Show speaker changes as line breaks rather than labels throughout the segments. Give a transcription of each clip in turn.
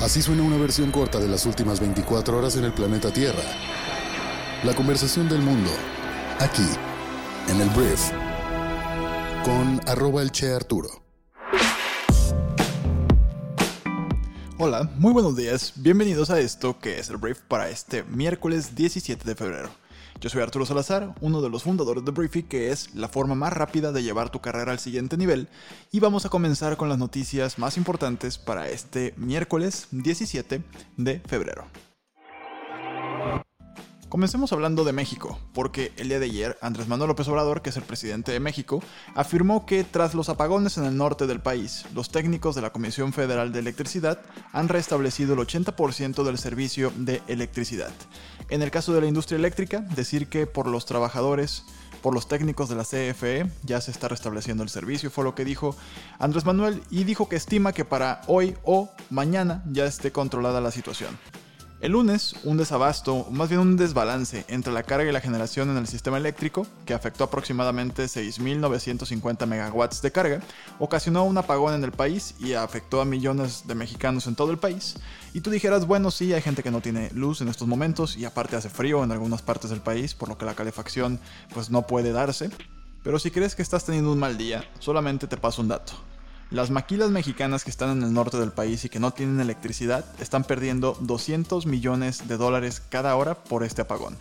Así suena una versión corta de las últimas 24 horas en el planeta Tierra. La conversación del mundo, aquí, en el Brief, con arroba el Che Arturo.
Hola, muy buenos días, bienvenidos a esto que es el Brief para este miércoles 17 de febrero. Yo soy Arturo Salazar, uno de los fundadores de Briefy, que es la forma más rápida de llevar tu carrera al siguiente nivel, y vamos a comenzar con las noticias más importantes para este miércoles 17 de febrero. Comencemos hablando de México, porque el día de ayer Andrés Manuel López Obrador, que es el presidente de México, afirmó que tras los apagones en el norte del país, los técnicos de la Comisión Federal de Electricidad han restablecido el 80% del servicio de electricidad. En el caso de la industria eléctrica, decir que por los trabajadores por los técnicos de la CFE ya se está restableciendo el servicio, fue lo que dijo Andrés Manuel y dijo que estima que para hoy o mañana ya esté controlada la situación. El lunes, un desabasto, más bien un desbalance entre la carga y la generación en el sistema eléctrico, que afectó aproximadamente 6.950 megawatts de carga, ocasionó un apagón en el país y afectó a millones de mexicanos en todo el país. Y tú dijeras, bueno, sí, hay gente que no tiene luz en estos momentos y aparte hace frío en algunas partes del país, por lo que la calefacción pues no puede darse. Pero si crees que estás teniendo un mal día, solamente te paso un dato. Las maquilas mexicanas que están en el norte del país y que no tienen electricidad están perdiendo 200 millones de dólares cada hora por este apagón.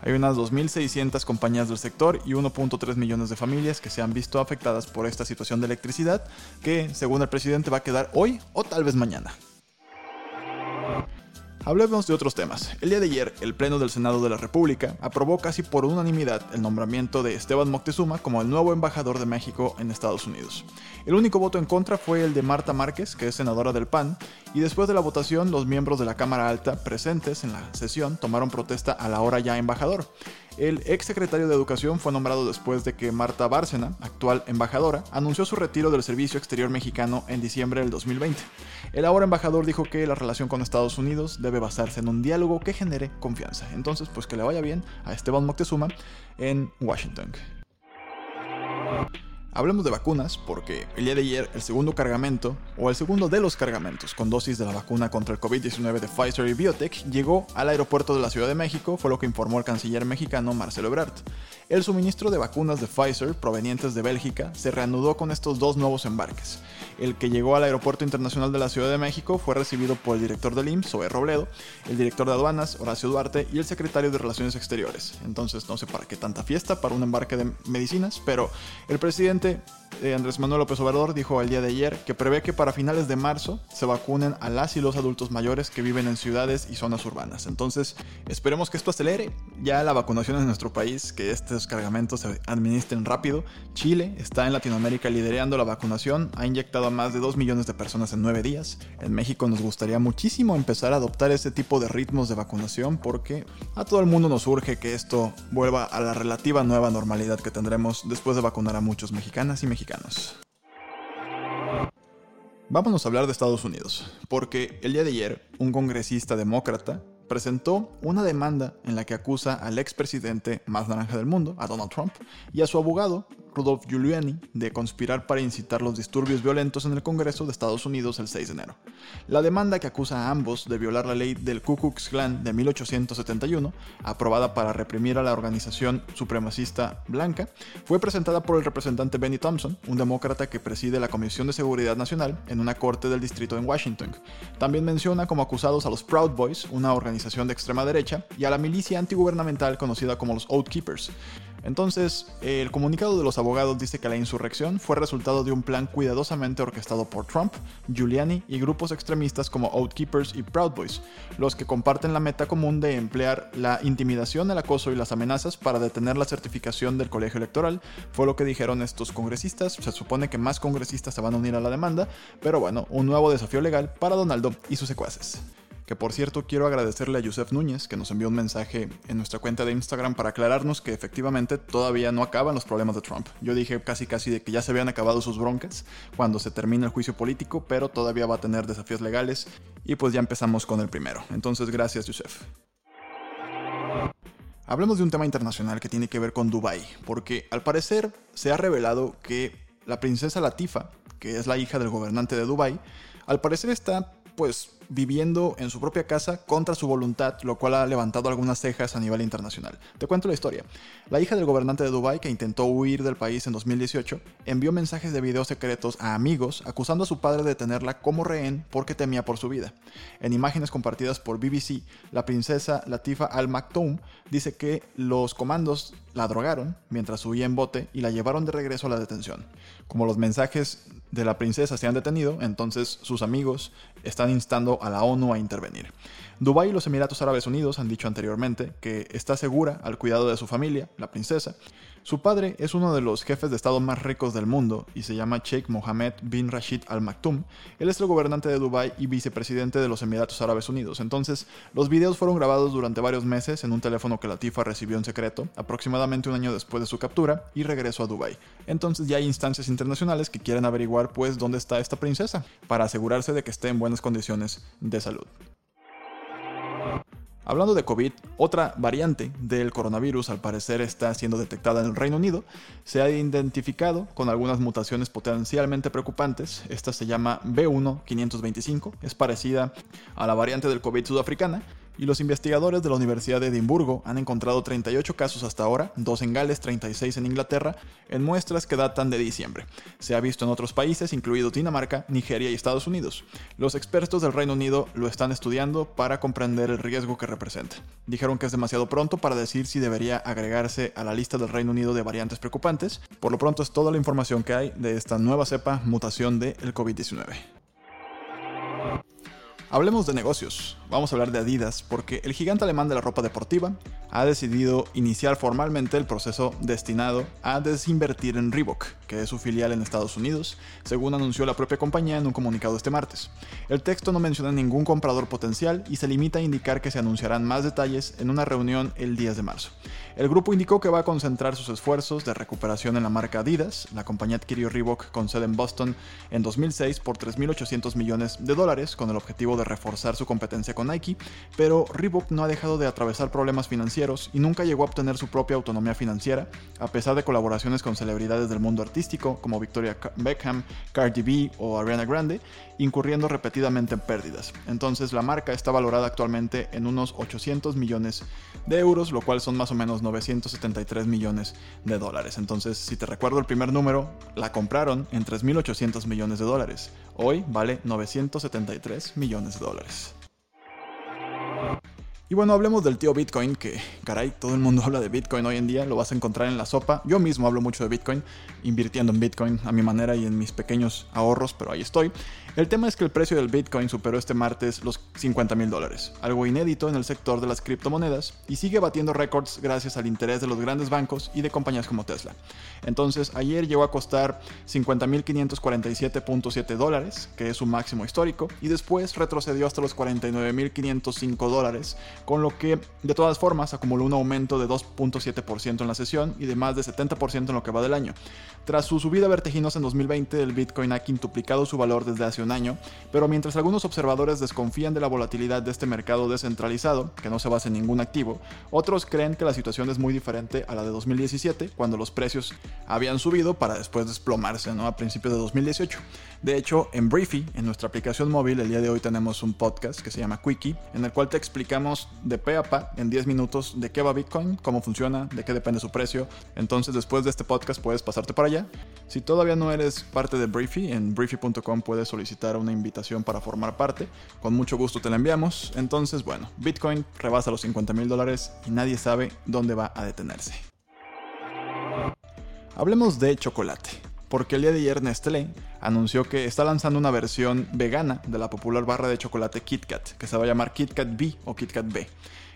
Hay unas 2.600 compañías del sector y 1.3 millones de familias que se han visto afectadas por esta situación de electricidad que, según el presidente, va a quedar hoy o tal vez mañana. Hablemos de otros temas. El día de ayer, el Pleno del Senado de la República aprobó casi por unanimidad el nombramiento de Esteban Moctezuma como el nuevo embajador de México en Estados Unidos. El único voto en contra fue el de Marta Márquez, que es senadora del PAN, y después de la votación los miembros de la Cámara Alta presentes en la sesión tomaron protesta a la hora ya embajador. El ex secretario de Educación fue nombrado después de que Marta Bárcena, actual embajadora, anunció su retiro del Servicio Exterior Mexicano en diciembre del 2020. El ahora embajador dijo que la relación con Estados Unidos debe basarse en un diálogo que genere confianza. Entonces, pues que le vaya bien a Esteban Moctezuma en Washington. Hablemos de vacunas porque el día de ayer el segundo cargamento, o el segundo de los cargamentos con dosis de la vacuna contra el COVID-19 de Pfizer y Biotech llegó al aeropuerto de la Ciudad de México, fue lo que informó el canciller mexicano Marcelo Ebrard. El suministro de vacunas de Pfizer provenientes de Bélgica se reanudó con estos dos nuevos embarques. El que llegó al Aeropuerto Internacional de la Ciudad de México fue recibido por el director del IMSS, Zoe Robledo, el director de aduanas, Horacio Duarte, y el secretario de Relaciones Exteriores. Entonces no sé para qué tanta fiesta para un embarque de medicinas, pero el presidente siguiente eh, Andrés Manuel López Obrador dijo el día de ayer que prevé que para finales de marzo se vacunen a las y los adultos mayores que viven en ciudades y zonas urbanas. Entonces, esperemos que esto acelere ya la vacunación en nuestro país, que estos cargamentos se administren rápido. Chile está en Latinoamérica liderando la vacunación, ha inyectado a más de 2 millones de personas en 9 días. En México nos gustaría muchísimo empezar a adoptar ese tipo de ritmos de vacunación porque a todo el mundo nos urge que esto vuelva a la relativa nueva normalidad que tendremos después de vacunar a muchos mexicanas y mexicanos. Vámonos a hablar de Estados Unidos, porque el día de ayer un congresista demócrata presentó una demanda en la que acusa al expresidente más naranja del mundo, a Donald Trump, y a su abogado, Rudolph Giuliani de conspirar para incitar los disturbios violentos en el Congreso de Estados Unidos el 6 de enero. La demanda que acusa a ambos de violar la ley del Ku Klux Klan de 1871, aprobada para reprimir a la organización supremacista blanca, fue presentada por el representante Benny Thompson, un demócrata que preside la Comisión de Seguridad Nacional en una corte del distrito en Washington. También menciona como acusados a los Proud Boys, una organización de extrema derecha, y a la milicia antigubernamental conocida como los Oath Keepers. Entonces, el comunicado de los abogados dice que la insurrección fue resultado de un plan cuidadosamente orquestado por Trump, Giuliani y grupos extremistas como Outkeepers y Proud Boys, los que comparten la meta común de emplear la intimidación, el acoso y las amenazas para detener la certificación del colegio electoral. Fue lo que dijeron estos congresistas. Se supone que más congresistas se van a unir a la demanda, pero bueno, un nuevo desafío legal para Donaldo y sus secuaces. Que por cierto quiero agradecerle a Yusef Núñez que nos envió un mensaje en nuestra cuenta de Instagram para aclararnos que efectivamente todavía no acaban los problemas de Trump. Yo dije casi casi de que ya se habían acabado sus broncas cuando se termine el juicio político, pero todavía va a tener desafíos legales y pues ya empezamos con el primero. Entonces gracias Yusef. Hablemos de un tema internacional que tiene que ver con Dubai, porque al parecer se ha revelado que la princesa Latifa, que es la hija del gobernante de Dubai, al parecer está pues viviendo en su propia casa contra su voluntad, lo cual ha levantado algunas cejas a nivel internacional. Te cuento la historia. La hija del gobernante de Dubái, que intentó huir del país en 2018, envió mensajes de video secretos a amigos acusando a su padre de tenerla como rehén porque temía por su vida. En imágenes compartidas por BBC, la princesa Latifa Al Maktoum dice que los comandos la drogaron mientras huía en bote y la llevaron de regreso a la detención. Como los mensajes de la princesa se han detenido, entonces sus amigos están instando a la ONU a intervenir. Dubái y los Emiratos Árabes Unidos han dicho anteriormente que está segura al cuidado de su familia, la princesa. Su padre es uno de los jefes de Estado más ricos del mundo y se llama Sheikh Mohammed bin Rashid Al Maktoum. Él es el gobernante de Dubái y vicepresidente de los Emiratos Árabes Unidos. Entonces, los videos fueron grabados durante varios meses en un teléfono que Latifa recibió en secreto, aproximadamente un año después de su captura, y regresó a Dubái. Entonces ya hay instancias internacionales que quieren averiguar pues dónde está esta princesa, para asegurarse de que esté en buenas condiciones de salud. Hablando de COVID, otra variante del coronavirus al parecer está siendo detectada en el Reino Unido. Se ha identificado con algunas mutaciones potencialmente preocupantes. Esta se llama B1525, es parecida a la variante del COVID sudafricana, y los investigadores de la Universidad de Edimburgo han encontrado 38 casos hasta ahora, 2 en Gales, 36 en Inglaterra, en muestras que datan de diciembre. Se ha visto en otros países, incluidos Dinamarca, Nigeria y Estados Unidos. Los expertos del Reino Unido lo están estudiando para comprender el riesgo que representa. Dijeron que es demasiado pronto para decir si debería agregarse a la lista del Reino Unido de variantes preocupantes. Por lo pronto es toda la información que hay de esta nueva cepa mutación del COVID-19. Hablemos de negocios. Vamos a hablar de Adidas porque el gigante alemán de la ropa deportiva ha decidido iniciar formalmente el proceso destinado a desinvertir en Reebok, que es su filial en Estados Unidos, según anunció la propia compañía en un comunicado este martes. El texto no menciona ningún comprador potencial y se limita a indicar que se anunciarán más detalles en una reunión el 10 de marzo. El grupo indicó que va a concentrar sus esfuerzos de recuperación en la marca Adidas. La compañía adquirió Reebok con sede en Boston en 2006 por 3.800 millones de dólares con el objetivo de reforzar su competencia con Nike, pero Reebok no ha dejado de atravesar problemas financieros y nunca llegó a obtener su propia autonomía financiera, a pesar de colaboraciones con celebridades del mundo artístico como Victoria Beckham, Cardi B o Ariana Grande, incurriendo repetidamente en pérdidas. Entonces la marca está valorada actualmente en unos 800 millones de euros, lo cual son más o menos 973 millones de dólares. Entonces, si te recuerdo el primer número, la compraron en 3.800 millones de dólares. Hoy vale 973 millones de dólares. Y bueno, hablemos del tío Bitcoin, que caray, todo el mundo habla de Bitcoin hoy en día, lo vas a encontrar en la sopa. Yo mismo hablo mucho de Bitcoin, invirtiendo en Bitcoin a mi manera y en mis pequeños ahorros, pero ahí estoy. El tema es que el precio del Bitcoin superó este martes los 50 mil dólares, algo inédito en el sector de las criptomonedas, y sigue batiendo récords gracias al interés de los grandes bancos y de compañías como Tesla. Entonces, ayer llegó a costar 50.547.7 dólares, que es su máximo histórico, y después retrocedió hasta los 49.505 dólares, con lo que, de todas formas, acumuló un aumento de 2.7% en la sesión y de más de 70% en lo que va del año. Tras su subida vertiginosa en 2020, el Bitcoin ha quintuplicado su valor desde hace un año, pero mientras algunos observadores desconfían de la volatilidad de este mercado descentralizado, que no se basa en ningún activo, otros creen que la situación es muy diferente a la de 2017, cuando los precios habían subido para después desplomarse a principios de 2018. De hecho, en Briefy, en nuestra aplicación móvil, el día de hoy tenemos un podcast que se llama Quickie, en el cual te explicamos de pe a pa en 10 minutos de qué va Bitcoin, cómo funciona, de qué depende su precio. Entonces, después de este podcast puedes pasarte para allá. Si todavía no eres parte de Briefy, en briefy.com puedes solicitar una invitación para formar parte. Con mucho gusto te la enviamos. Entonces, bueno, Bitcoin rebasa los 50 mil dólares y nadie sabe dónde va a detenerse. Hablemos de chocolate porque el día de ayer Nestlé anunció que está lanzando una versión vegana de la popular barra de chocolate KitKat, que se va a llamar KitKat B o KitKat B.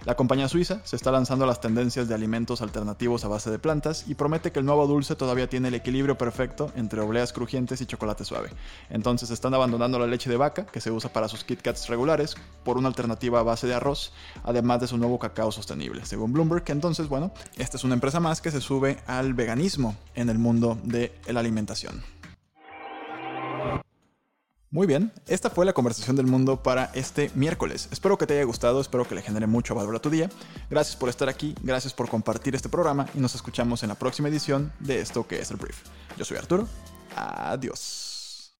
La compañía suiza se está lanzando a las tendencias de alimentos alternativos a base de plantas y promete que el nuevo dulce todavía tiene el equilibrio perfecto entre obleas crujientes y chocolate suave. Entonces están abandonando la leche de vaca, que se usa para sus KitKats regulares, por una alternativa a base de arroz, además de su nuevo cacao sostenible. Según Bloomberg, entonces, bueno, esta es una empresa más que se sube al veganismo en el mundo de la alimentación. Muy bien, esta fue la conversación del mundo para este miércoles. Espero que te haya gustado, espero que le genere mucho valor a tu día. Gracias por estar aquí, gracias por compartir este programa y nos escuchamos en la próxima edición de esto que es el Brief. Yo soy Arturo, adiós.